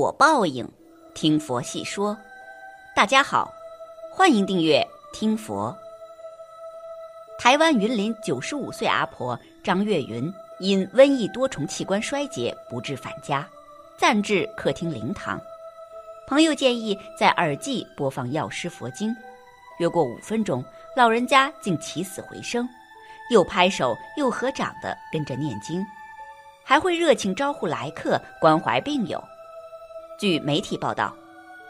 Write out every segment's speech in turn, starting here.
果报应，听佛细说。大家好，欢迎订阅听佛。台湾云林九十五岁阿婆张月云因瘟疫多重器官衰竭不治返家，暂至客厅灵堂。朋友建议在耳际播放药师佛经，约过五分钟，老人家竟起死回生，又拍手又合掌的跟着念经，还会热情招呼来客，关怀病友。据媒体报道，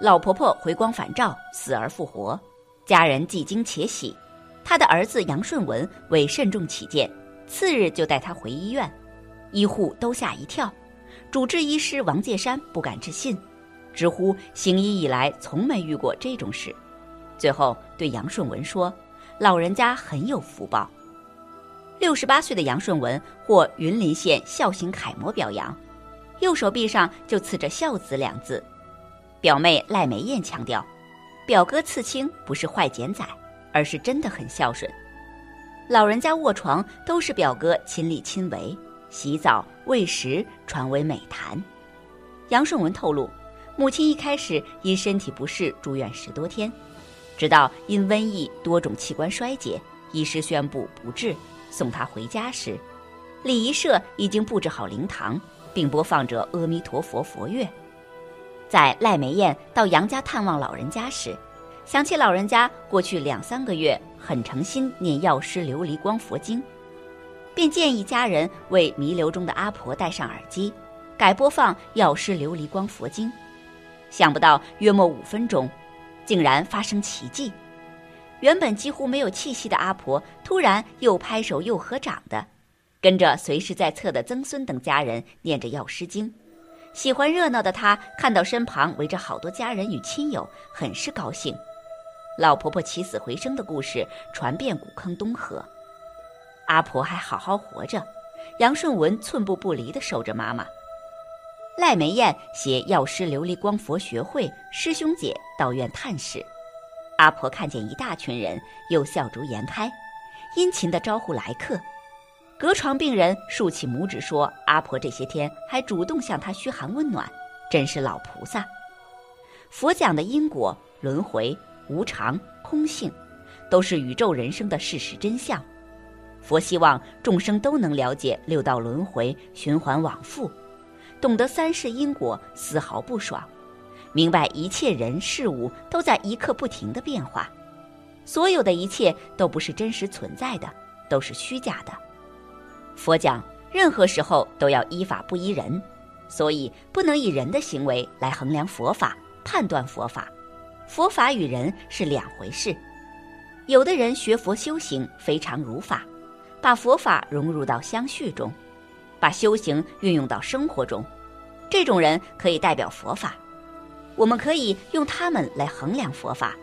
老婆婆回光返照，死而复活，家人既惊且喜。她的儿子杨顺文为慎重起见，次日就带她回医院，医护都吓一跳，主治医师王介山不敢置信，直呼行医以来从没遇过这种事。最后对杨顺文说：“老人家很有福报。”六十八岁的杨顺文获云林县孝行楷模表扬。右手臂上就刺着“孝子”两字，表妹赖梅燕强调，表哥刺青不是坏剪仔，而是真的很孝顺。老人家卧床都是表哥亲力亲为，洗澡喂食传为美谈。杨顺文透露，母亲一开始因身体不适住院十多天，直到因瘟疫多种器官衰竭，医师宣布不治，送他回家时，礼仪社已经布置好灵堂。并播放着阿弥陀佛佛乐，在赖梅燕到杨家探望老人家时，想起老人家过去两三个月很诚心念药师琉璃光佛经，便建议家人为弥留中的阿婆戴上耳机，改播放药师琉璃光佛经。想不到约莫五分钟，竟然发生奇迹，原本几乎没有气息的阿婆突然又拍手又合掌的。跟着随时在侧的曾孙等家人念着药师经，喜欢热闹的他看到身旁围着好多家人与亲友，很是高兴。老婆婆起死回生的故事传遍古坑东河，阿婆还好好活着，杨顺文寸步不离地守着妈妈。赖梅燕携药师琉璃光佛学会师兄姐到院探视，阿婆看见一大群人，又笑逐颜开，殷勤地招呼来客。隔床病人竖起拇指说：“阿婆这些天还主动向他嘘寒问暖，真是老菩萨。”佛讲的因果、轮回、无常、空性，都是宇宙人生的事实真相。佛希望众生都能了解六道轮回、循环往复，懂得三世因果，丝毫不爽，明白一切人事物都在一刻不停的变化，所有的一切都不是真实存在的，都是虚假的。佛讲，任何时候都要依法不依人，所以不能以人的行为来衡量佛法、判断佛法。佛法与人是两回事。有的人学佛修行非常如法，把佛法融入到相续中，把修行运用到生活中，这种人可以代表佛法。我们可以用他们来衡量佛法。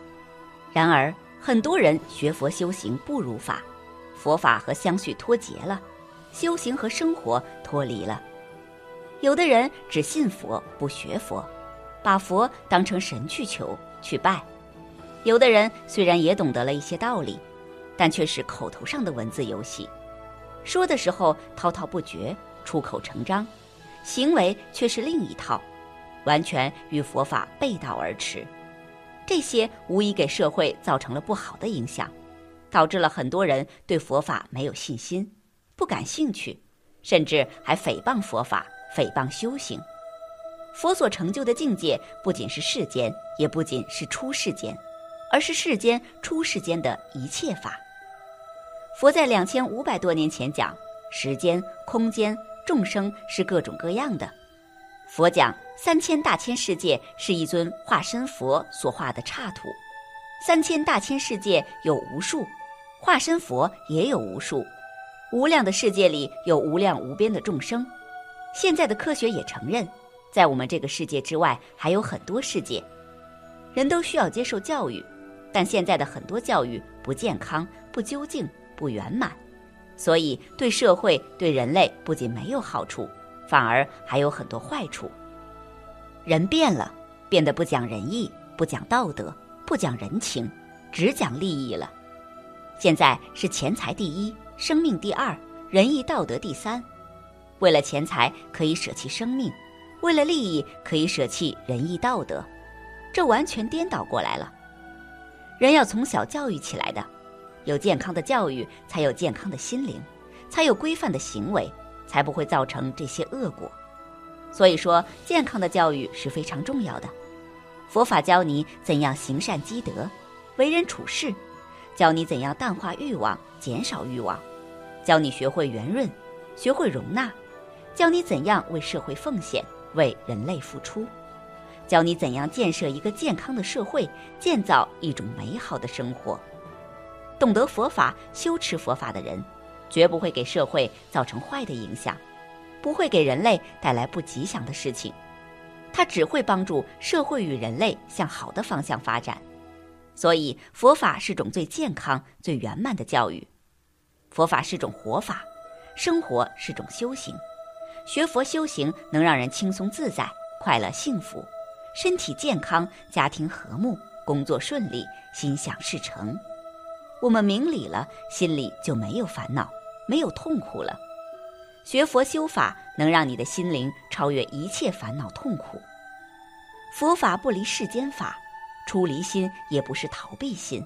然而，很多人学佛修行不如法，佛法和相续脱节了。修行和生活脱离了，有的人只信佛不学佛，把佛当成神去求去拜；有的人虽然也懂得了一些道理，但却是口头上的文字游戏，说的时候滔滔不绝、出口成章，行为却是另一套，完全与佛法背道而驰。这些无疑给社会造成了不好的影响，导致了很多人对佛法没有信心。不感兴趣，甚至还诽谤佛法、诽谤修行。佛所成就的境界，不仅是世间，也不仅是出世间，而是世间、出世间的一切法。佛在两千五百多年前讲，时间、空间、众生是各种各样的。佛讲三千大千世界是一尊化身佛所画的刹土，三千大千世界有无数，化身佛也有无数。无量的世界里有无量无边的众生，现在的科学也承认，在我们这个世界之外还有很多世界。人都需要接受教育，但现在的很多教育不健康、不究竟、不圆满，所以对社会、对人类不仅没有好处，反而还有很多坏处。人变了，变得不讲仁义、不讲道德、不讲人情，只讲利益了。现在是钱财第一。生命第二，仁义道德第三。为了钱财可以舍弃生命，为了利益可以舍弃仁义道德，这完全颠倒过来了。人要从小教育起来的，有健康的教育，才有健康的心灵，才有规范的行为，才不会造成这些恶果。所以说，健康的教育是非常重要的。佛法教你怎样行善积德，为人处事，教你怎样淡化欲望，减少欲望，教你学会圆润，学会容纳，教你怎样为社会奉献，为人类付出，教你怎样建设一个健康的社会，建造一种美好的生活。懂得佛法、修持佛法的人，绝不会给社会造成坏的影响。不会给人类带来不吉祥的事情，它只会帮助社会与人类向好的方向发展。所以，佛法是种最健康、最圆满的教育。佛法是种活法，生活是种修行。学佛修行能让人轻松自在、快乐幸福，身体健康，家庭和睦，工作顺利，心想事成。我们明理了，心里就没有烦恼，没有痛苦了。学佛修法，能让你的心灵超越一切烦恼痛苦。佛法不离世间法，出离心也不是逃避心。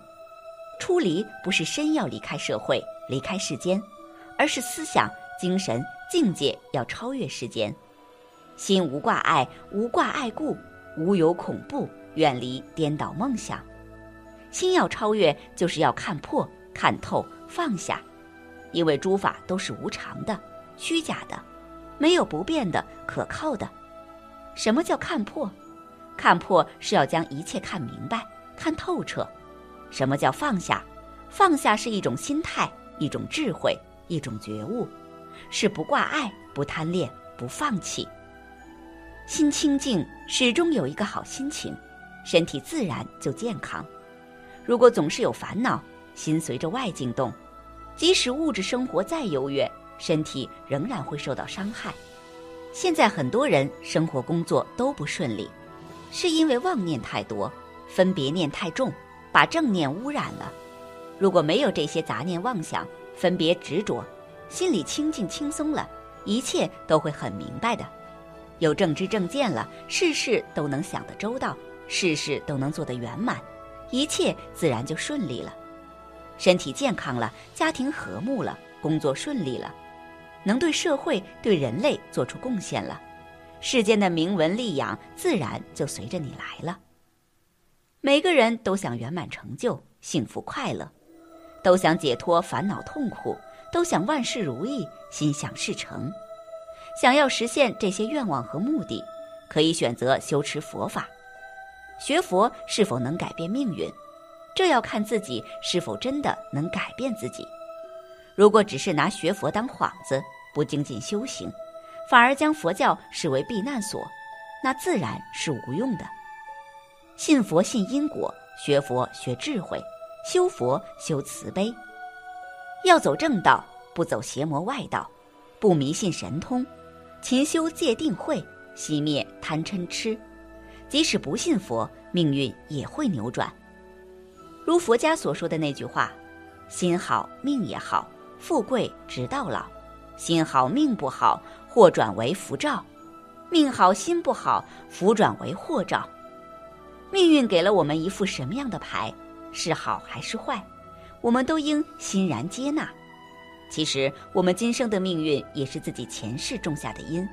出离不是身要离开社会、离开世间，而是思想、精神、境界要超越世间。心无挂碍，无挂碍故，无有恐怖，远离颠倒梦想。心要超越，就是要看破、看透、放下，因为诸法都是无常的。虚假的，没有不变的、可靠的。什么叫看破？看破是要将一切看明白、看透彻。什么叫放下？放下是一种心态、一种智慧、一种觉悟，是不挂碍、不贪恋、不放弃。心清净，始终有一个好心情，身体自然就健康。如果总是有烦恼，心随着外境动，即使物质生活再优越。身体仍然会受到伤害。现在很多人生活工作都不顺利，是因为妄念太多，分别念太重，把正念污染了。如果没有这些杂念妄想、分别执着，心里清净轻松了，一切都会很明白的。有正知正见了，事事都能想得周到，事事都能做得圆满，一切自然就顺利了。身体健康了，家庭和睦了，工作顺利了。能对社会、对人类做出贡献了，世间的名闻利养自然就随着你来了。每个人都想圆满成就、幸福快乐，都想解脱烦恼痛苦，都想万事如意、心想事成。想要实现这些愿望和目的，可以选择修持佛法。学佛是否能改变命运，这要看自己是否真的能改变自己。如果只是拿学佛当幌子，不精进修行，反而将佛教视为避难所，那自然是无用的。信佛信因果，学佛学智慧，修佛修慈悲。要走正道，不走邪魔外道，不迷信神通，勤修戒定慧，熄灭贪嗔痴。即使不信佛，命运也会扭转。如佛家所说的那句话：“心好命也好。”富贵直到老，心好命不好，祸转为福兆；命好心不好，福转为祸兆。命运给了我们一副什么样的牌，是好还是坏，我们都应欣然接纳。其实，我们今生的命运也是自己前世种下的因，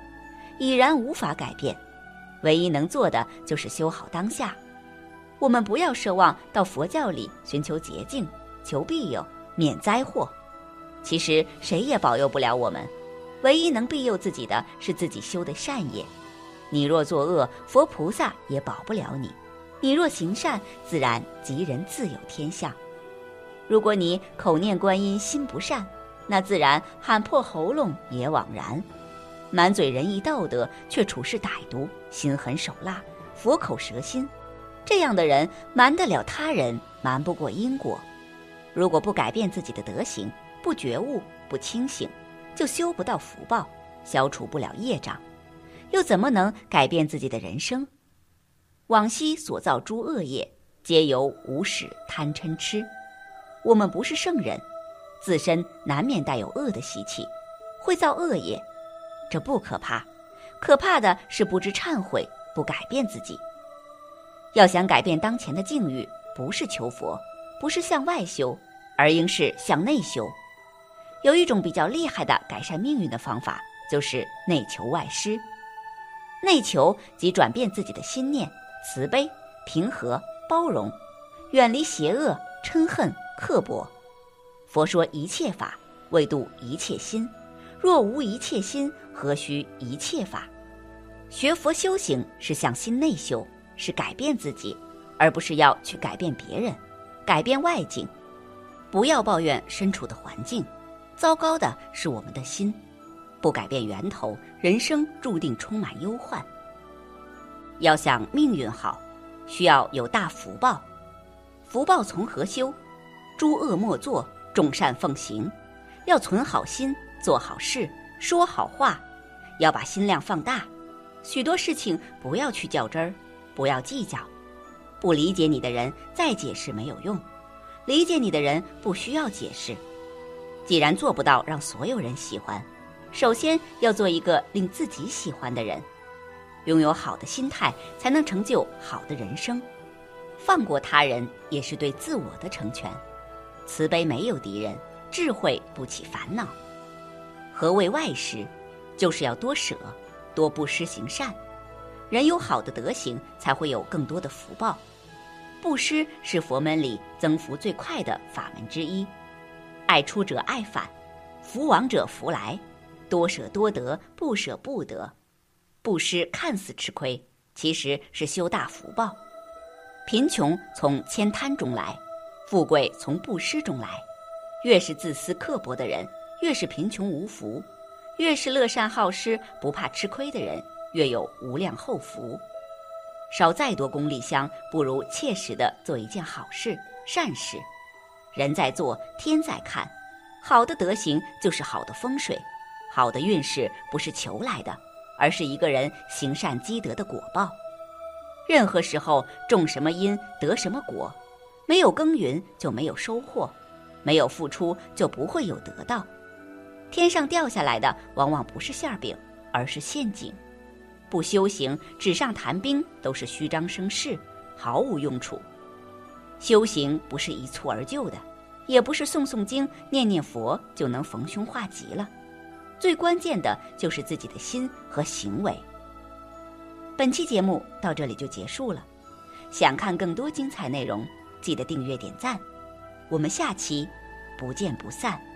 已然无法改变。唯一能做的就是修好当下。我们不要奢望到佛教里寻求捷径，求庇佑，免灾祸。其实谁也保佑不了我们，唯一能庇佑自己的是自己修的善业。你若作恶，佛菩萨也保不了你；你若行善，自然吉人自有天相。如果你口念观音心不善，那自然喊破喉咙也枉然。满嘴仁义道德，却处事歹毒，心狠手辣，佛口蛇心，这样的人瞒得了他人，瞒不过因果。如果不改变自己的德行，不觉悟、不清醒，就修不到福报，消除不了业障，又怎么能改变自己的人生？往昔所造诸恶业，皆由无始贪嗔痴。我们不是圣人，自身难免带有恶的习气，会造恶业，这不可怕。可怕的是不知忏悔，不改变自己。要想改变当前的境遇，不是求佛，不是向外修，而应是向内修。有一种比较厉害的改善命运的方法，就是内求外施。内求即转变自己的心念，慈悲、平和、包容，远离邪恶、嗔恨、刻薄。佛说一切法，为度一切心。若无一切心，何须一切法？学佛修行是向心内修，是改变自己，而不是要去改变别人，改变外境。不要抱怨身处的环境，糟糕的是我们的心。不改变源头，人生注定充满忧患。要想命运好，需要有大福报。福报从何修？诸恶莫作，众善奉行。要存好心。做好事，说好话，要把心量放大。许多事情不要去较真儿，不要计较。不理解你的人再解释没有用，理解你的人不需要解释。既然做不到让所有人喜欢，首先要做一个令自己喜欢的人。拥有好的心态，才能成就好的人生。放过他人，也是对自我的成全。慈悲没有敌人，智慧不起烦恼。何谓外施？就是要多舍，多布施行善。人有好的德行，才会有更多的福报。布施是佛门里增福最快的法门之一。爱出者爱返，福往者福来。多舍多得，不舍不得。布施看似吃亏，其实是修大福报。贫穷从悭贪中来，富贵从布施中来。越是自私刻薄的人。越是贫穷无福，越是乐善好施、不怕吃亏的人，越有无量后福。烧再多功利香，不如切实的做一件好事、善事。人在做，天在看。好的德行就是好的风水，好的运势不是求来的，而是一个人行善积德的果报。任何时候种什么因得什么果，没有耕耘就没有收获，没有付出就不会有得到。天上掉下来的往往不是馅饼，而是陷阱。不修行，纸上谈兵都是虚张声势，毫无用处。修行不是一蹴而就的，也不是诵诵经、念念佛就能逢凶化吉了。最关键的就是自己的心和行为。本期节目到这里就结束了，想看更多精彩内容，记得订阅点赞。我们下期不见不散。